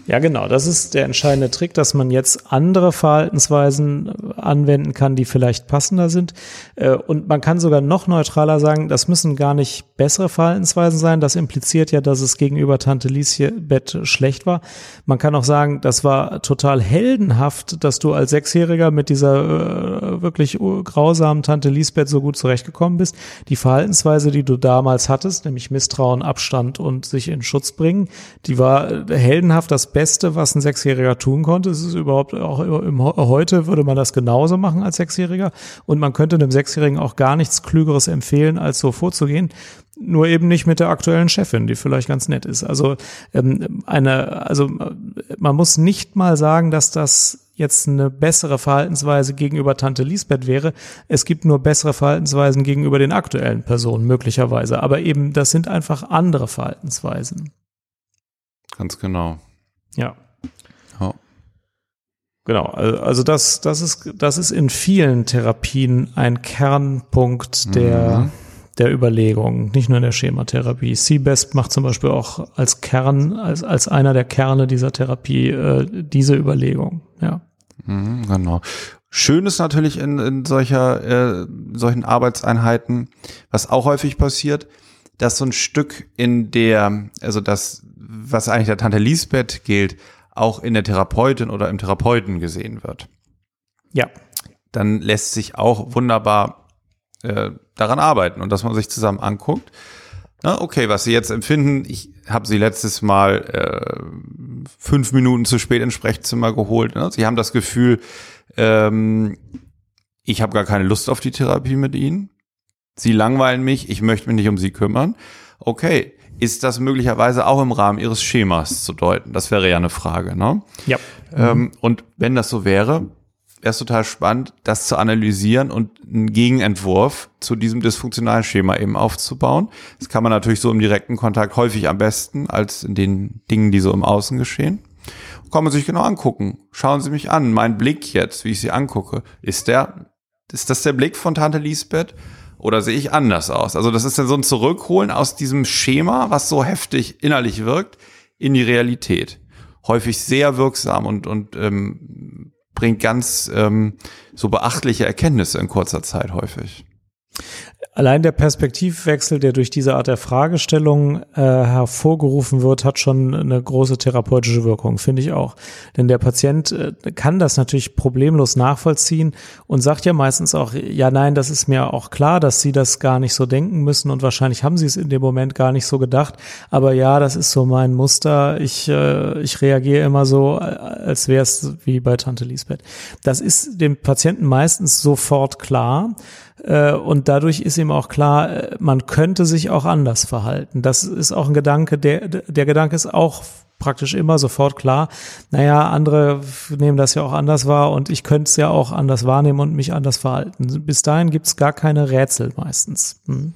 Ja, genau. Das ist der entscheidende Trick, dass man jetzt andere Verhaltensweisen äh, anwenden kann, die vielleicht passender sind. Äh, und man kann sogar noch neutraler sagen, das müssen gar nicht bessere Verhaltensweisen sein. Das impliziert ja, dass es gegenüber Tante Lieschen Bett schlecht war. Man kann auch sagen, das war total heldenhaft, dass du als Sechsjähriger mit dieser äh, wirklich grausamen Tante Lisbeth so gut zurechtgekommen bist. Die Verhaltensweise, die du damals hattest, nämlich Misstrauen, Abstand und sich in Schutz bringen, die war heldenhaft. Das Beste, was ein Sechsjähriger tun konnte. Es ist überhaupt auch im, heute würde man das genauso machen als Sechsjähriger. Und man könnte einem Sechsjährigen auch gar nichts Klügeres empfehlen, als so vorzugehen. Nur eben nicht mit der aktuellen Chefin, die vielleicht ganz nett ist. Also ähm, eine, also man muss nicht mal sagen, dass das jetzt eine bessere Verhaltensweise gegenüber Tante Lisbeth wäre. Es gibt nur bessere Verhaltensweisen gegenüber den aktuellen Personen möglicherweise. Aber eben, das sind einfach andere Verhaltensweisen. Ganz genau. Ja. ja. Genau, also das, das ist, das ist in vielen Therapien ein Kernpunkt der, mhm. der Überlegung, nicht nur in der Schematherapie. CBEST macht zum Beispiel auch als Kern, als, als einer der Kerne dieser Therapie äh, diese Überlegung, ja. Mhm, genau. Schön ist natürlich in, in solcher, äh, solchen Arbeitseinheiten, was auch häufig passiert, dass so ein Stück in der, also das was eigentlich der Tante Lisbeth gilt, auch in der Therapeutin oder im Therapeuten gesehen wird. Ja. Dann lässt sich auch wunderbar äh, daran arbeiten und dass man sich zusammen anguckt, Na, okay, was Sie jetzt empfinden, ich habe Sie letztes Mal äh, fünf Minuten zu spät ins Sprechzimmer geholt. Ne? Sie haben das Gefühl, ähm, ich habe gar keine Lust auf die Therapie mit Ihnen. Sie langweilen mich, ich möchte mich nicht um Sie kümmern. Okay, ist das möglicherweise auch im Rahmen Ihres Schemas zu deuten? Das wäre ja eine Frage, ne? Ja. Ähm, und wenn das so wäre, wäre es total spannend, das zu analysieren und einen Gegenentwurf zu diesem dysfunktionalen Schema eben aufzubauen. Das kann man natürlich so im direkten Kontakt häufig am besten als in den Dingen, die so im Außen geschehen. Kann man sich genau angucken. Schauen Sie mich an. Mein Blick jetzt, wie ich Sie angucke, ist der, ist das der Blick von Tante Lisbeth? Oder sehe ich anders aus? Also das ist ja so ein Zurückholen aus diesem Schema, was so heftig innerlich wirkt, in die Realität. Häufig sehr wirksam und, und ähm, bringt ganz ähm, so beachtliche Erkenntnisse in kurzer Zeit häufig. Allein der Perspektivwechsel, der durch diese Art der Fragestellung äh, hervorgerufen wird, hat schon eine große therapeutische Wirkung, finde ich auch. Denn der Patient äh, kann das natürlich problemlos nachvollziehen und sagt ja meistens auch, ja, nein, das ist mir auch klar, dass Sie das gar nicht so denken müssen und wahrscheinlich haben Sie es in dem Moment gar nicht so gedacht. Aber ja, das ist so mein Muster. Ich, äh, ich reagiere immer so, als wäre es wie bei Tante Lisbeth. Das ist dem Patienten meistens sofort klar. Äh, und dadurch ist ihm auch klar, äh, man könnte sich auch anders verhalten. Das ist auch ein Gedanke, der, der Gedanke ist auch praktisch immer sofort klar, naja, andere nehmen das ja auch anders wahr und ich könnte es ja auch anders wahrnehmen und mich anders verhalten. Bis dahin gibt es gar keine Rätsel meistens. Hm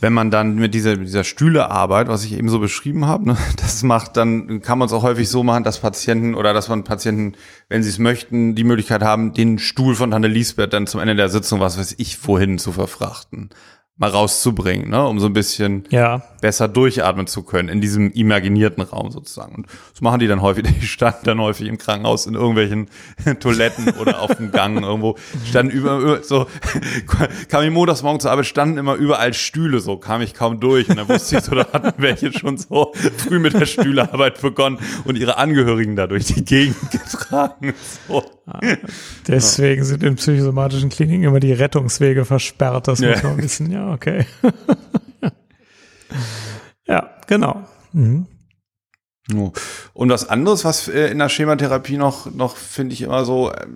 wenn man dann mit dieser, dieser Stühlearbeit, was ich eben so beschrieben habe, ne, das macht, dann kann man es auch häufig so machen, dass Patienten oder dass man Patienten, wenn sie es möchten, die Möglichkeit haben, den Stuhl von Tante Lisbeth dann zum Ende der Sitzung, was weiß ich, wohin zu verfrachten mal rauszubringen, ne, um so ein bisschen ja. besser durchatmen zu können in diesem imaginierten Raum sozusagen. Und das machen die dann häufig. Die standen dann häufig im Krankenhaus in irgendwelchen Toiletten oder auf dem Gang irgendwo. Standen über, so, kam ich montags morgen zur Arbeit, standen immer überall Stühle, so kam ich kaum durch. Und dann wusste ich so, da hatten welche schon so früh mit der Stühlearbeit begonnen und ihre Angehörigen da durch die Gegend getragen. So. Deswegen ja. sind in psychosomatischen Kliniken immer die Rettungswege versperrt, das muss man wissen, ja okay. ja, genau. Mhm. Und was anderes, was äh, in der Schematherapie noch, noch finde ich immer so äh,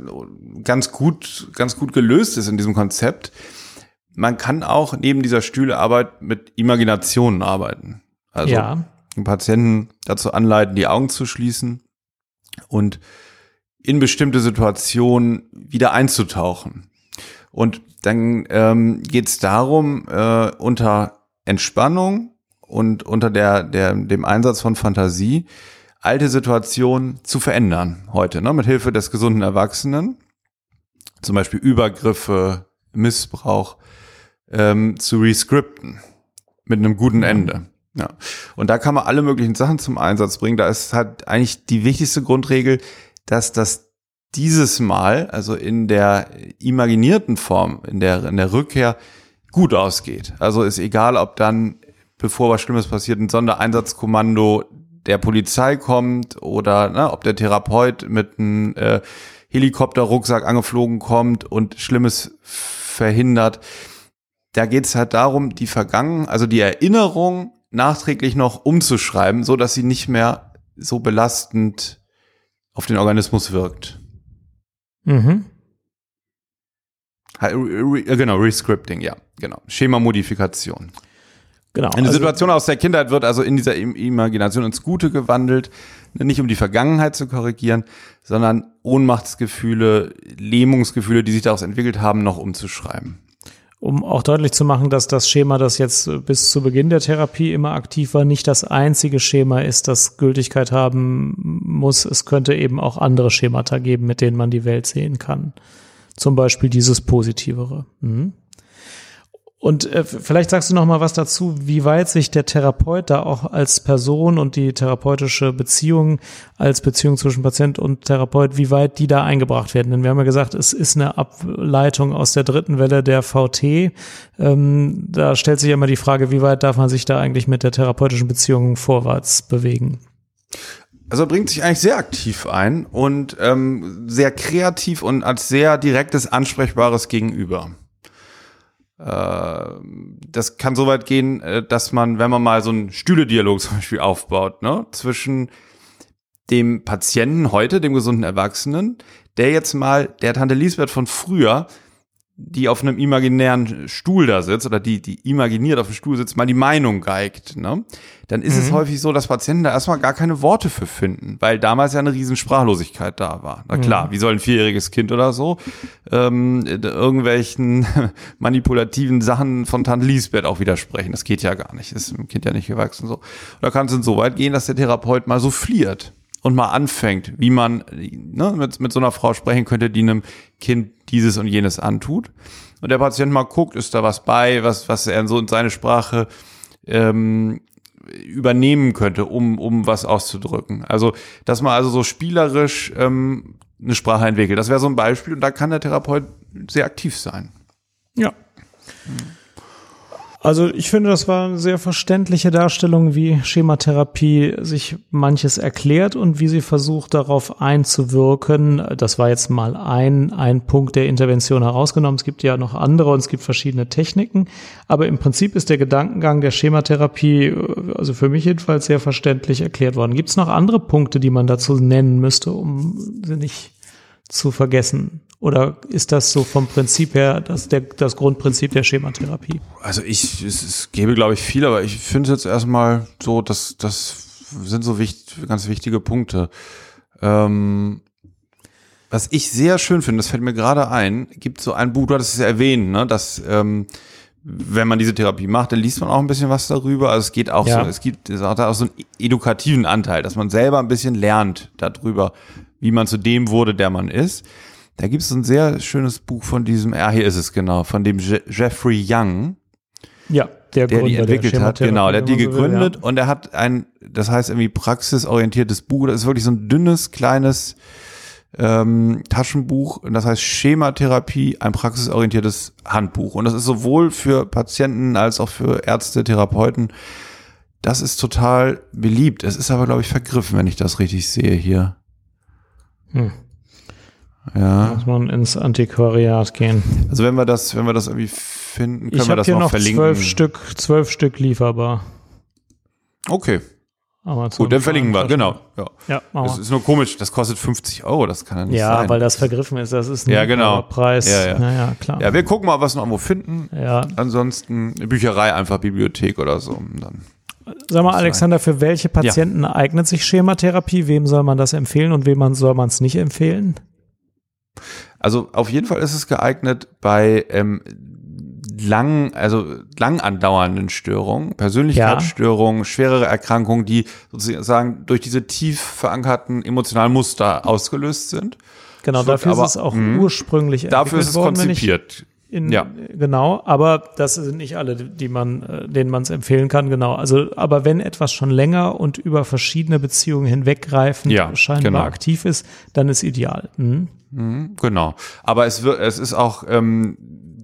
ganz gut, ganz gut gelöst ist in diesem Konzept. Man kann auch neben dieser Stühlearbeit mit Imaginationen arbeiten. Also ja. den Patienten dazu anleiten, die Augen zu schließen und in bestimmte Situationen wieder einzutauchen. Und dann ähm, geht es darum, äh, unter Entspannung und unter der, der, dem Einsatz von Fantasie alte Situationen zu verändern heute, ne, mit Hilfe des gesunden Erwachsenen, zum Beispiel Übergriffe, Missbrauch, ähm, zu rescripten mit einem guten Ende. Ja. Und da kann man alle möglichen Sachen zum Einsatz bringen. Da ist halt eigentlich die wichtigste Grundregel, dass das dieses Mal, also in der imaginierten Form, in der, in der Rückkehr, gut ausgeht. Also ist egal, ob dann, bevor was Schlimmes passiert, ein Sondereinsatzkommando der Polizei kommt oder ne, ob der Therapeut mit einem äh, Helikopterrucksack angeflogen kommt und Schlimmes verhindert. Da geht es halt darum, die Vergangen, also die Erinnerung nachträglich noch umzuschreiben, so dass sie nicht mehr so belastend auf den Organismus wirkt. Mhm. Genau, Rescripting, ja, genau. Schema-Modifikation. Genau. Eine also, Situation aus der Kindheit wird also in dieser Imagination ins Gute gewandelt, nicht um die Vergangenheit zu korrigieren, sondern Ohnmachtsgefühle, Lähmungsgefühle, die sich daraus entwickelt haben, noch umzuschreiben um auch deutlich zu machen, dass das Schema, das jetzt bis zu Beginn der Therapie immer aktiv war, nicht das einzige Schema ist, das Gültigkeit haben muss. Es könnte eben auch andere Schemata geben, mit denen man die Welt sehen kann. Zum Beispiel dieses Positivere. Mhm. Und äh, vielleicht sagst du noch mal was dazu, wie weit sich der Therapeut da auch als Person und die therapeutische Beziehung als Beziehung zwischen Patient und Therapeut, wie weit die da eingebracht werden. Denn wir haben ja gesagt, es ist eine Ableitung aus der dritten Welle der VT. Ähm, da stellt sich immer die Frage, wie weit darf man sich da eigentlich mit der therapeutischen Beziehung vorwärts bewegen? Also er bringt sich eigentlich sehr aktiv ein und ähm, sehr kreativ und als sehr direktes, ansprechbares Gegenüber. Äh, das kann so weit gehen, äh, dass man, wenn man mal so einen Stühle-Dialog zum Beispiel aufbaut, ne, zwischen dem Patienten heute, dem gesunden Erwachsenen, der jetzt mal der Tante Lisbeth von früher die auf einem imaginären Stuhl da sitzt oder die, die imaginiert auf dem Stuhl sitzt, mal die Meinung geigt, ne? dann ist mhm. es häufig so, dass Patienten da erstmal gar keine Worte für finden, weil damals ja eine riesen Sprachlosigkeit da war. Na klar, mhm. wie soll ein vierjähriges Kind oder so ähm, irgendwelchen manipulativen Sachen von Tante Lisbeth auch widersprechen? Das geht ja gar nicht, ist dem Kind ja nicht gewachsen so. Da kann es dann so weit gehen, dass der Therapeut mal so fliert und mal anfängt, wie man ne, mit, mit so einer Frau sprechen könnte, die einem Kind dieses und jenes antut. Und der Patient mal guckt, ist da was bei, was, was er in so in seine Sprache ähm, übernehmen könnte, um, um was auszudrücken. Also, dass man also so spielerisch ähm, eine Sprache entwickelt. Das wäre so ein Beispiel und da kann der Therapeut sehr aktiv sein. Ja. Hm. Also ich finde, das war eine sehr verständliche Darstellung, wie Schematherapie sich manches erklärt und wie sie versucht, darauf einzuwirken. Das war jetzt mal ein, ein Punkt der Intervention herausgenommen. Es gibt ja noch andere und es gibt verschiedene Techniken. Aber im Prinzip ist der Gedankengang der Schematherapie, also für mich jedenfalls, sehr verständlich erklärt worden. Gibt es noch andere Punkte, die man dazu nennen müsste, um sie nicht zu vergessen? Oder ist das so vom Prinzip her das, der, das Grundprinzip der Schematherapie? Also ich, es, es gäbe, glaube ich, viel, aber ich finde es jetzt erstmal so, dass das sind so wichtig, ganz wichtige Punkte. Ähm, was ich sehr schön finde, das fällt mir gerade ein, gibt so ein Buch, du hattest es ja erwähnt, ne, dass ähm, wenn man diese Therapie macht, dann liest man auch ein bisschen was darüber. Also es geht auch ja. so, es gibt es hat auch so einen edukativen Anteil, dass man selber ein bisschen lernt darüber, wie man zu dem wurde, der man ist. Da gibt es ein sehr schönes Buch von diesem, ja, hier ist es genau, von dem Je Jeffrey Young. Ja, der, der die entwickelt der hat, genau, der hat die gegründet will, ja. und er hat ein, das heißt irgendwie praxisorientiertes Buch, das ist wirklich so ein dünnes, kleines ähm, Taschenbuch und das heißt Schematherapie, ein praxisorientiertes Handbuch und das ist sowohl für Patienten als auch für Ärzte, Therapeuten, das ist total beliebt. Es ist aber, glaube ich, vergriffen, wenn ich das richtig sehe hier. Hm. Ja. Muss man ins Antiquariat gehen. Also wenn wir das, wenn wir das irgendwie finden, können ich wir das hier noch, noch verlinken. Zwölf Stück, zwölf Stück lieferbar. Okay. Amazon Gut, dann verlinken wir, genau. Ja. ja das ist nur komisch, das kostet 50 Euro, das kann ja nicht ja, sein. Ja, weil das vergriffen ist, das ist ein ja, genau. Preis. Ja, ja. Naja, klar. Ja, wir gucken mal, was wir noch irgendwo finden. Ja. Ansonsten Bücherei, einfach Bibliothek oder so. Dann Sag mal, Alexander, für welche Patienten ja. eignet sich Schematherapie? Wem soll man das empfehlen und wem soll man es nicht empfehlen? Also auf jeden Fall ist es geeignet bei ähm, lang, also lang andauernden Störungen, Persönlichkeitsstörungen, ja. schwerere Erkrankungen, die sozusagen durch diese tief verankerten emotionalen Muster ausgelöst sind. Genau, dafür aber, ist es auch mh, ursprünglich Dafür ist es worden, konzipiert. In, ja. Genau, aber das sind nicht alle, die man, äh, denen man es empfehlen kann, genau. Also, aber wenn etwas schon länger und über verschiedene Beziehungen hinweggreifend ja, scheinbar genau. aktiv ist, dann ist ideal. Mhm. Mhm, genau. Aber es wird, es ist auch ähm,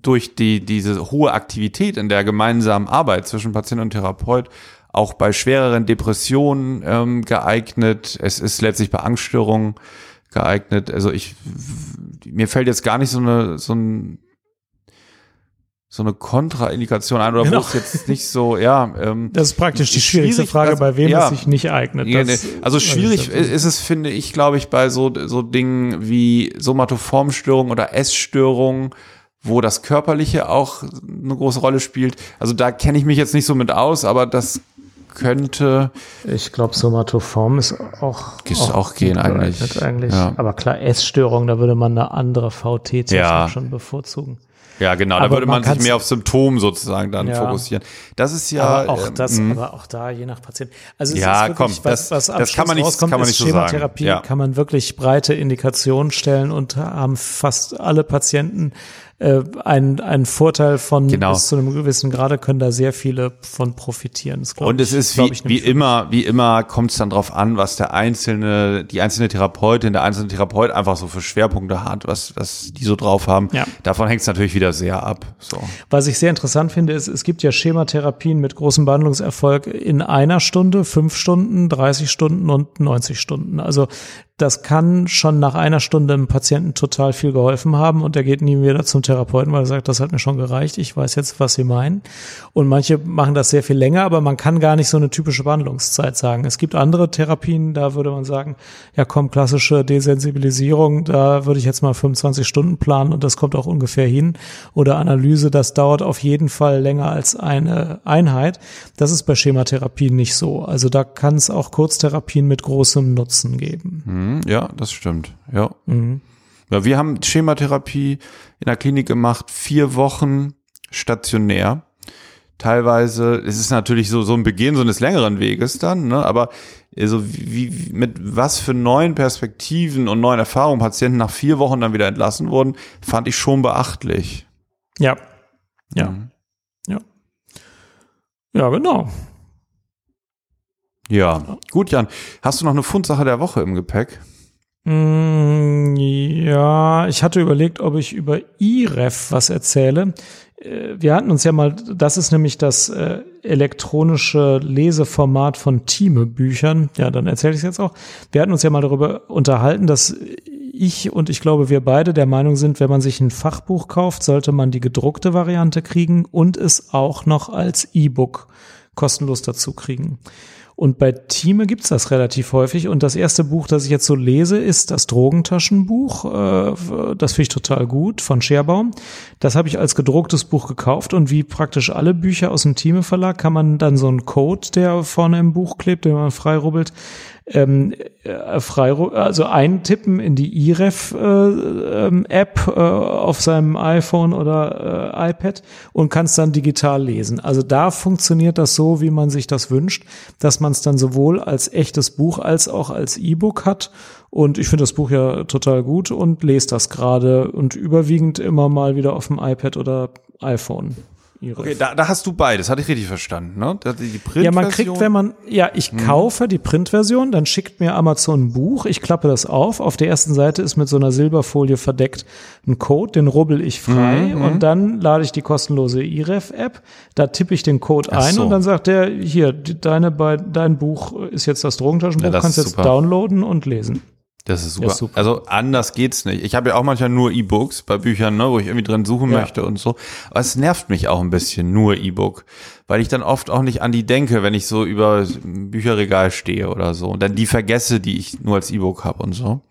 durch die diese hohe Aktivität in der gemeinsamen Arbeit zwischen Patient und Therapeut auch bei schwereren Depressionen ähm, geeignet. Es ist letztlich bei Angststörungen geeignet. Also ich mir fällt jetzt gar nicht so eine so ein so eine Kontraindikation ein oder genau. wo es jetzt nicht so, ja. Ähm, das ist praktisch die schwierigste Frage, also, bei wem ja, es sich nicht eignet. Das, also schwierig ist es, finde ich, glaube ich, bei so, so Dingen wie Somatoformstörungen oder Essstörungen, wo das Körperliche auch eine große Rolle spielt. Also da kenne ich mich jetzt nicht so mit aus, aber das könnte. Ich glaube, Somatoform ist auch, ist auch, auch gehen eigentlich. eigentlich. Ja. Aber klar, Essstörung, da würde man eine andere VT ja. schon bevorzugen. Ja, genau, da würde man, man sich mehr auf Symptom sozusagen dann ja. fokussieren. Das ist ja. Aber auch das, ähm, aber auch da, je nach Patient. Also es ja, ist wirklich, komm, was, was das kann man nicht, kann man nicht so Schematherapie sagen. Ja. kann man wirklich breite Indikationen stellen und haben fast alle Patienten äh, ein, ein Vorteil von genau. bis zu einem gewissen Grade können da sehr viele von profitieren. und es ist wie, wie immer, wie immer kommt es dann drauf an, was der einzelne, die einzelne Therapeutin, der einzelne Therapeut einfach so für Schwerpunkte hat, was, was die so drauf haben. Ja. Davon hängt es natürlich wieder sehr ab. So. Was ich sehr interessant finde, ist, es gibt ja Schematherapien mit großem Behandlungserfolg in einer Stunde, fünf Stunden, 30 Stunden und 90 Stunden. Also das kann schon nach einer Stunde dem Patienten total viel geholfen haben und der geht nie wieder zum Therapeuten, weil er sagt, das hat mir schon gereicht, ich weiß jetzt, was Sie meinen. Und manche machen das sehr viel länger, aber man kann gar nicht so eine typische Behandlungszeit sagen. Es gibt andere Therapien, da würde man sagen, ja komm, klassische Desensibilisierung, da würde ich jetzt mal 25 Stunden planen und das kommt auch ungefähr hin. Oder Analyse, das dauert auf jeden Fall länger als eine Einheit. Das ist bei Schematherapien nicht so. Also da kann es auch Kurztherapien mit großem Nutzen geben. Mhm. Mhm, ja, das stimmt. Ja. Mhm. ja. Wir haben Schematherapie in der Klinik gemacht, vier Wochen stationär. Teilweise, es ist natürlich so, so ein Beginn so eines längeren Weges dann, ne? aber also wie, wie, mit was für neuen Perspektiven und neuen Erfahrungen Patienten nach vier Wochen dann wieder entlassen wurden, fand ich schon beachtlich. Ja. Ja. Mhm. Ja. Ja, genau. Ja, gut, Jan. Hast du noch eine Fundsache der Woche im Gepäck? Mm, ja, ich hatte überlegt, ob ich über IREF was erzähle. Äh, wir hatten uns ja mal, das ist nämlich das äh, elektronische Leseformat von Thieme-Büchern. Ja, dann erzähle ich es jetzt auch. Wir hatten uns ja mal darüber unterhalten, dass ich und ich glaube, wir beide der Meinung sind, wenn man sich ein Fachbuch kauft, sollte man die gedruckte Variante kriegen und es auch noch als E-Book kostenlos dazu kriegen. Und bei Thieme gibt's das relativ häufig. Und das erste Buch, das ich jetzt so lese, ist das Drogentaschenbuch. Äh, das finde ich total gut von Scherbaum. Das habe ich als gedrucktes Buch gekauft. Und wie praktisch alle Bücher aus dem Thieme Verlag kann man dann so einen Code, der vorne im Buch klebt, den man freirubbelt, ähm, äh, frei, also eintippen in die IREF äh, ähm, äh, auf seinem iPhone oder äh, iPad und kannst dann digital lesen. Also da funktioniert das so, wie man sich das wünscht, dass man es dann sowohl als echtes Buch als auch als E-Book hat. Und ich finde das Buch ja total gut und lese das gerade und überwiegend immer mal wieder auf dem iPad oder iPhone. Ihre okay, da, da hast du beides, hatte ich richtig verstanden, ne? Die ja, man kriegt, wenn man, ja, ich hm. kaufe die Printversion, dann schickt mir Amazon ein Buch, ich klappe das auf, auf der ersten Seite ist mit so einer Silberfolie verdeckt ein Code, den rubbel ich frei mhm. und dann lade ich die kostenlose IREF-App, da tippe ich den Code ein so. und dann sagt der, hier, deine, dein Buch ist jetzt das Drogentaschenbuch, ja, kannst jetzt downloaden und lesen. Das ist super. Ja, super. Also anders geht's nicht. Ich habe ja auch manchmal nur E-Books bei Büchern, ne, wo ich irgendwie drin suchen ja. möchte und so. Aber es nervt mich auch ein bisschen, nur E-Book. Weil ich dann oft auch nicht an die denke, wenn ich so über Bücherregal stehe oder so. Und dann die vergesse, die ich nur als E-Book habe und so.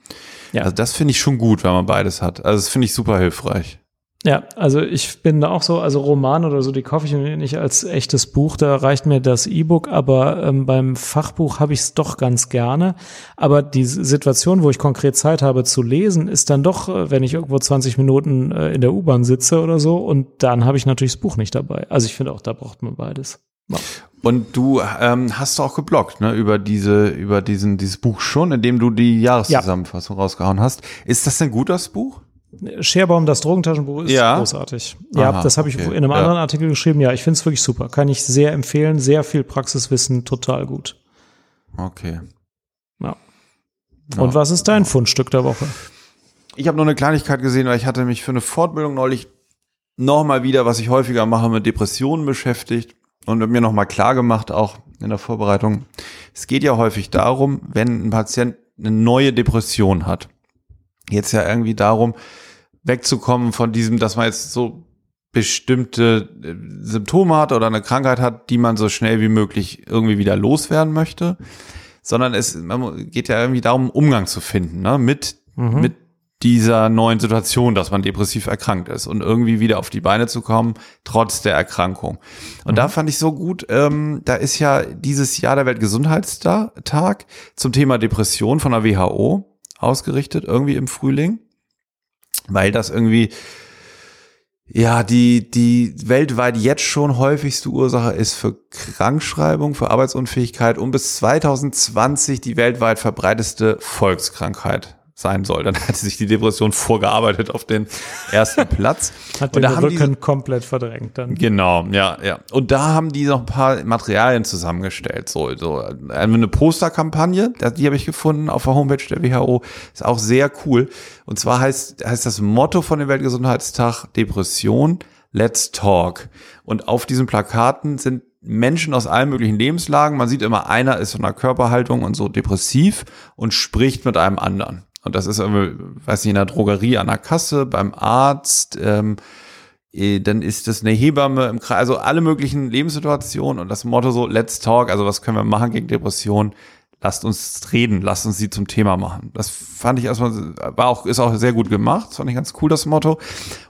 Ja. Also das finde ich schon gut, wenn man beides hat. Also das finde ich super hilfreich. Ja, also ich bin da auch so, also Roman oder so, die kaufe ich nicht als echtes Buch, da reicht mir das E-Book, aber ähm, beim Fachbuch habe ich es doch ganz gerne. Aber die Situation, wo ich konkret Zeit habe zu lesen, ist dann doch, äh, wenn ich irgendwo 20 Minuten äh, in der U-Bahn sitze oder so und dann habe ich natürlich das Buch nicht dabei. Also ich finde auch, da braucht man beides. Ja. Und du ähm, hast auch geblockt, ne, über diese, über diesen, dieses Buch schon, in dem du die Jahreszusammenfassung ja. rausgehauen hast. Ist das denn gut, das Buch? Scherbaum, das Drogentaschenbuch ist ja. großartig. Ja, Aha, das habe ich okay. in einem ja. anderen Artikel geschrieben. Ja, ich finde es wirklich super. Kann ich sehr empfehlen. Sehr viel Praxiswissen, total gut. Okay. Ja. Und ja. was ist dein Fundstück der Woche? Ich habe noch eine Kleinigkeit gesehen, weil ich hatte mich für eine Fortbildung neulich nochmal wieder, was ich häufiger mache, mit Depressionen beschäftigt und mir nochmal klar gemacht, auch in der Vorbereitung. Es geht ja häufig darum, wenn ein Patient eine neue Depression hat jetzt ja irgendwie darum, wegzukommen von diesem, dass man jetzt so bestimmte äh, Symptome hat oder eine Krankheit hat, die man so schnell wie möglich irgendwie wieder loswerden möchte, sondern es geht ja irgendwie darum, Umgang zu finden, ne, mit, mhm. mit dieser neuen Situation, dass man depressiv erkrankt ist und irgendwie wieder auf die Beine zu kommen, trotz der Erkrankung. Und mhm. da fand ich so gut, ähm, da ist ja dieses Jahr der Weltgesundheitstag zum Thema Depression von der WHO ausgerichtet, irgendwie im Frühling, weil das irgendwie ja, die, die weltweit jetzt schon häufigste Ursache ist für Krankschreibung, für Arbeitsunfähigkeit und bis 2020 die weltweit verbreiteste Volkskrankheit sein soll. Dann hatte sich die Depression vorgearbeitet auf den ersten Platz. Hat den da Rücken die, komplett verdrängt dann. Genau, ja, ja. Und da haben die noch ein paar Materialien zusammengestellt. So, so eine Posterkampagne, die habe ich gefunden auf der Homepage der WHO. Ist auch sehr cool. Und zwar heißt, heißt das Motto von dem Weltgesundheitstag Depression, Let's Talk. Und auf diesen Plakaten sind Menschen aus allen möglichen Lebenslagen. Man sieht immer, einer ist von der Körperhaltung und so depressiv und spricht mit einem anderen. Und das ist, weiß nicht, in der Drogerie an der Kasse, beim Arzt, ähm, eh, dann ist das eine Hebamme im Kreis, also alle möglichen Lebenssituationen und das Motto so, let's talk, also was können wir machen gegen Depression? Lasst uns reden, lasst uns sie zum Thema machen. Das fand ich erstmal, war auch, ist auch sehr gut gemacht. Das fand ich ganz cool, das Motto.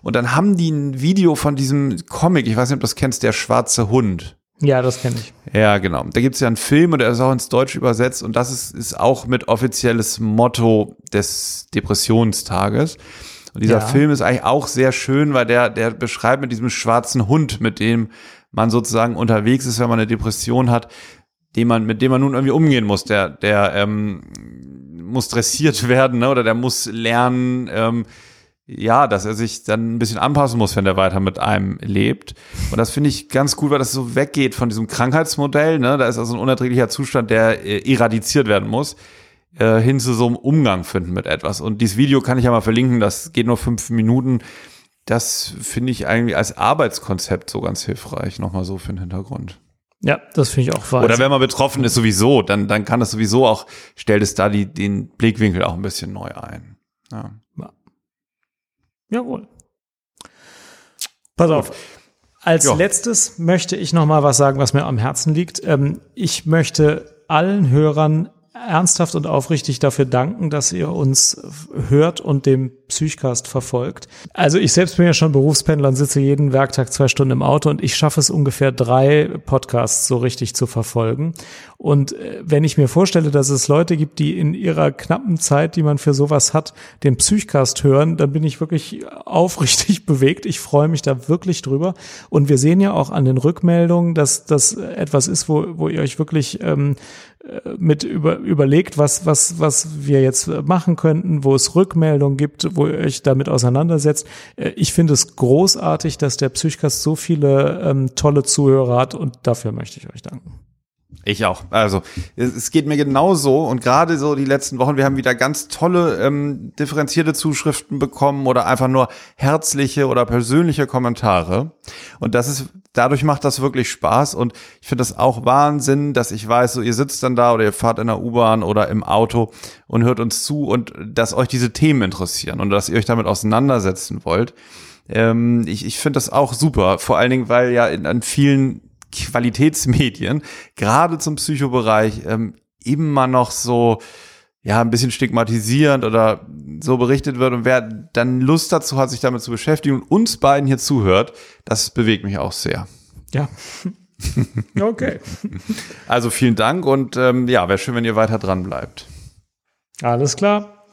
Und dann haben die ein Video von diesem Comic, ich weiß nicht, ob du das kennst, der schwarze Hund. Ja, das kenne ich. Ja, genau. Da gibt es ja einen Film und der ist auch ins Deutsch übersetzt und das ist, ist auch mit offizielles Motto des Depressionstages. Und dieser ja. Film ist eigentlich auch sehr schön, weil der, der beschreibt mit diesem schwarzen Hund, mit dem man sozusagen unterwegs ist, wenn man eine Depression hat, dem man, mit dem man nun irgendwie umgehen muss. Der, der ähm, muss dressiert werden, ne? oder der muss lernen, ähm, ja, dass er sich dann ein bisschen anpassen muss, wenn er weiter mit einem lebt. Und das finde ich ganz gut, weil das so weggeht von diesem Krankheitsmodell. Ne? Da ist also ein unerträglicher Zustand, der äh, eradiziert werden muss, äh, hin zu so einem Umgang finden mit etwas. Und dieses Video kann ich ja mal verlinken, das geht nur fünf Minuten. Das finde ich eigentlich als Arbeitskonzept so ganz hilfreich, nochmal so für den Hintergrund. Ja, das finde ich auch wahr. Oder wenn man betroffen ist sowieso, dann, dann kann das sowieso auch, stellt es da die, den Blickwinkel auch ein bisschen neu ein. Ja. Ja. Jawohl. Pass auf. Als jo. letztes möchte ich noch mal was sagen, was mir am Herzen liegt. Ähm, ich möchte allen Hörern ernsthaft und aufrichtig dafür danken, dass ihr uns hört und dem Psychcast verfolgt. Also ich selbst bin ja schon Berufspendler und sitze jeden Werktag zwei Stunden im Auto und ich schaffe es ungefähr drei Podcasts so richtig zu verfolgen. Und äh, wenn ich mir vorstelle, dass es Leute gibt, die in ihrer knappen Zeit, die man für sowas hat, den Psychcast hören, dann bin ich wirklich aufrichtig bewegt. Ich freue mich da wirklich drüber. Und wir sehen ja auch an den Rückmeldungen, dass das etwas ist, wo, wo ihr euch wirklich ähm, mit über, überlegt, was, was, was wir jetzt machen könnten, wo es Rückmeldungen gibt, wo ihr euch damit auseinandersetzt. Äh, ich finde es großartig, dass der Psychcast so viele ähm, tolle Zuhörer hat und dafür möchte ich euch danken. Ich auch. Also es geht mir genauso und gerade so die letzten Wochen, wir haben wieder ganz tolle ähm, differenzierte Zuschriften bekommen oder einfach nur herzliche oder persönliche Kommentare und das ist dadurch macht das wirklich Spaß und ich finde das auch Wahnsinn, dass ich weiß, so ihr sitzt dann da oder ihr fahrt in der U-Bahn oder im Auto und hört uns zu und dass euch diese Themen interessieren und dass ihr euch damit auseinandersetzen wollt. Ähm, ich ich finde das auch super, vor allen Dingen, weil ja in, an vielen Qualitätsmedien, gerade zum Psychobereich, ähm, immer noch so, ja, ein bisschen stigmatisierend oder so berichtet wird und wer dann Lust dazu hat, sich damit zu beschäftigen und uns beiden hier zuhört, das bewegt mich auch sehr. Ja. Okay. Also vielen Dank und ähm, ja, wäre schön, wenn ihr weiter dran bleibt. Alles klar.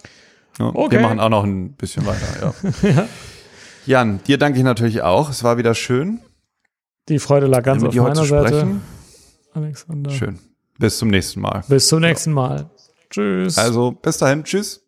Ja, okay. Wir machen auch noch ein bisschen weiter, ja. ja. Jan, dir danke ich natürlich auch. Es war wieder schön. Die Freude lag ganz auf meiner Seite. Alexander. Schön. Bis zum nächsten Mal. Bis zum nächsten Mal. Tschüss. Also, bis dahin. Tschüss.